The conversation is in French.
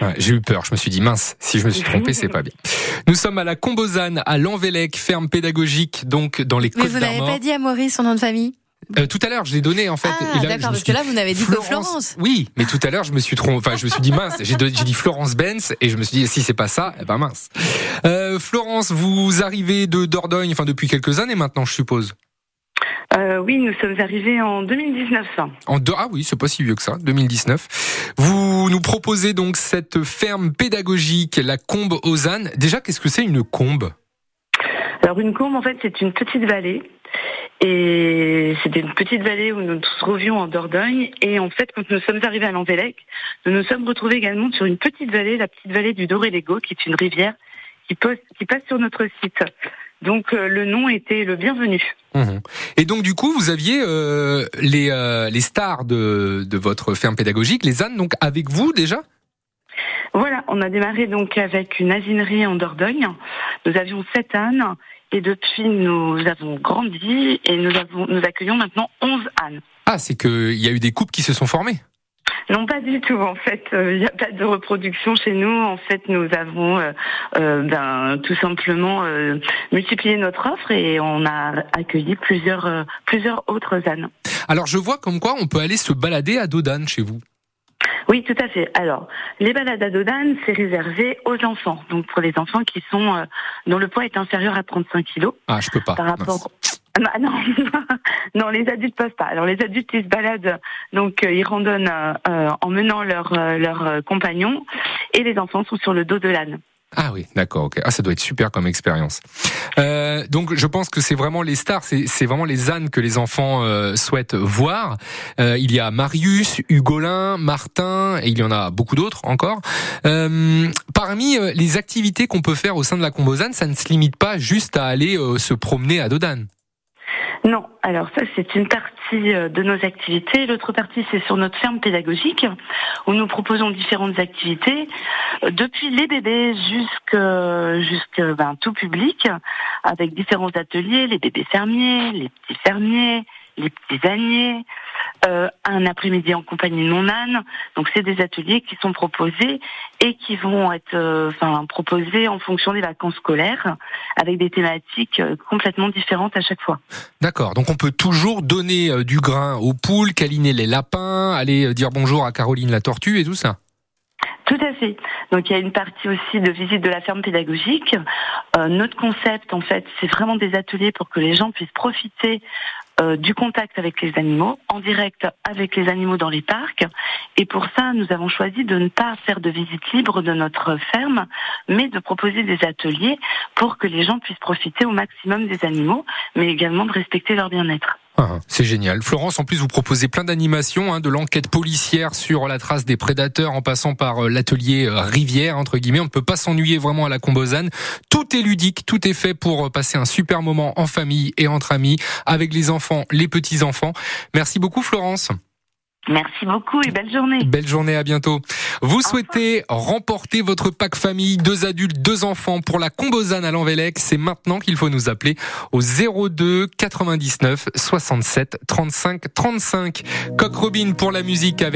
Ouais, J'ai eu peur, je me suis dit mince, si je me suis trompé, c'est pas bien. Nous sommes à la Combozane, à Lanvélec, ferme pédagogique, donc dans les Mais Côtes vous n'avez pas dit à Maurice son nom de famille? Euh, tout à l'heure, je l'ai donné en fait. Ah, d'accord, parce suis que là, vous n'avez dit que Florence. Oui, mais tout à l'heure, je me suis trompé. Enfin, je me suis dit mince. J'ai don- j'ai dit Florence Benz et je me suis dit si c'est pas ça, eh ben mince. Euh, Florence, vous arrivez de Dordogne, enfin depuis quelques années maintenant, je suppose? Euh, oui, nous sommes arrivés en 2019. En deux- ah oui, c'est pas si vieux que ça, 2019. Vous nous proposez donc cette ferme pédagogique, la Combe aux. Déjà, qu'est-ce que c'est une combe? Alors une combe, en fait, c'est une petite vallée. Et c'était une petite vallée où nous nous trouvions en Dordogne. Et en fait, quand nous sommes arrivés à Lanvélec, nous nous sommes retrouvés également sur une petite vallée, la petite vallée du Doré-Lego, qui est une rivière qui passe sur notre site. Donc euh, le nom était le bienvenu. Mhm. Et donc du coup, vous aviez euh, les, euh, les stars de, de votre ferme pédagogique, les ânes, donc avec vous déjà? Voilà, on a démarré donc avec une asinerie en Dordogne. Nous avions sept ânes et depuis nous avons grandi et nous, avons, nous accueillons maintenant 11 ânes. Ah, c'est qu'il y a eu des couples qui se sont formés. Non, pas du tout. En fait, euh, il n'y a pas de reproduction chez nous. En fait, nous avons euh, euh, ben, tout simplement euh, multiplié notre offre et on a accueilli plusieurs, euh, plusieurs autres ânes. Alors je vois comme quoi on peut aller se balader à dos d'âne chez vous. Oui, tout à fait. Alors, les balades à dos d'âne, c'est réservé aux enfants. Donc, pour les enfants qui sont euh, dont le poids est inférieur à 35 kilos. Ah, je peux pas. par rapport. Ah bah non, non, les adultes peuvent pas. Alors les adultes ils se baladent, donc euh, ils randonnent euh, euh, en menant leurs euh, leurs euh, compagnons, et les enfants sont sur le dos de l'âne. Ah oui, d'accord, ok. Ah, ça doit être super comme expérience. Euh, donc, je pense que c'est vraiment les stars, c'est c'est vraiment les ânes que les enfants euh, souhaitent voir. Euh, il y a Marius, Hugolin, Martin, et il y en a beaucoup d'autres encore. Parmi les activités qu'on peut faire au sein de la Combozane, ça ne se limite pas juste à aller se promener à Dodane. Non, alors ça c'est une partie euh, de nos activités. L'autre partie c'est sur notre ferme pédagogique où nous proposons différentes activités euh, depuis les bébés jusqu'à ben, tout public avec différents ateliers, les bébés fermiers, les petits fermiers, les petits âniers, euh, un après-midi en compagnie de mon âne. Donc c'est des ateliers qui sont proposés et qui vont être euh, enfin proposés en fonction des vacances scolaires avec des thématiques euh, complètement différentes à chaque fois. D'accord. Donc, on peut toujours donner euh, du grain aux poules, câliner les lapins, aller dire bonjour à Caroline la tortue et tout ça. Tout à fait. Donc il y a une partie aussi de visite de la ferme pédagogique. Euh, notre concept, en fait, c'est vraiment des ateliers pour que les gens puissent profiter euh, du contact avec les animaux, en direct avec les animaux dans les parcs. Et pour ça, nous avons choisi de ne pas faire de visite libre de notre ferme, mais de proposer des ateliers pour que les gens puissent profiter au maximum des animaux, mais également de respecter leur bien-être. Ah, c'est génial. Florence, en plus, vous proposez plein d'animations, hein, de l'enquête policière sur la trace des prédateurs en passant par euh, l'atelier euh, rivière, entre guillemets. On ne peut pas s'ennuyer vraiment à la Combozane. Tout est ludique, tout est fait pour euh, passer un super moment en famille et entre amis, avec les enfants, les petits-enfants. Merci beaucoup, Florence. Merci beaucoup et belle journée. Belle journée, à bientôt. Vous souhaitez remporter votre pack famille, deux adultes, deux enfants pour la Combozane à Lanvélec. C'est maintenant qu'il faut nous appeler au 02 99 67 35 35. Coq Robin pour la musique avec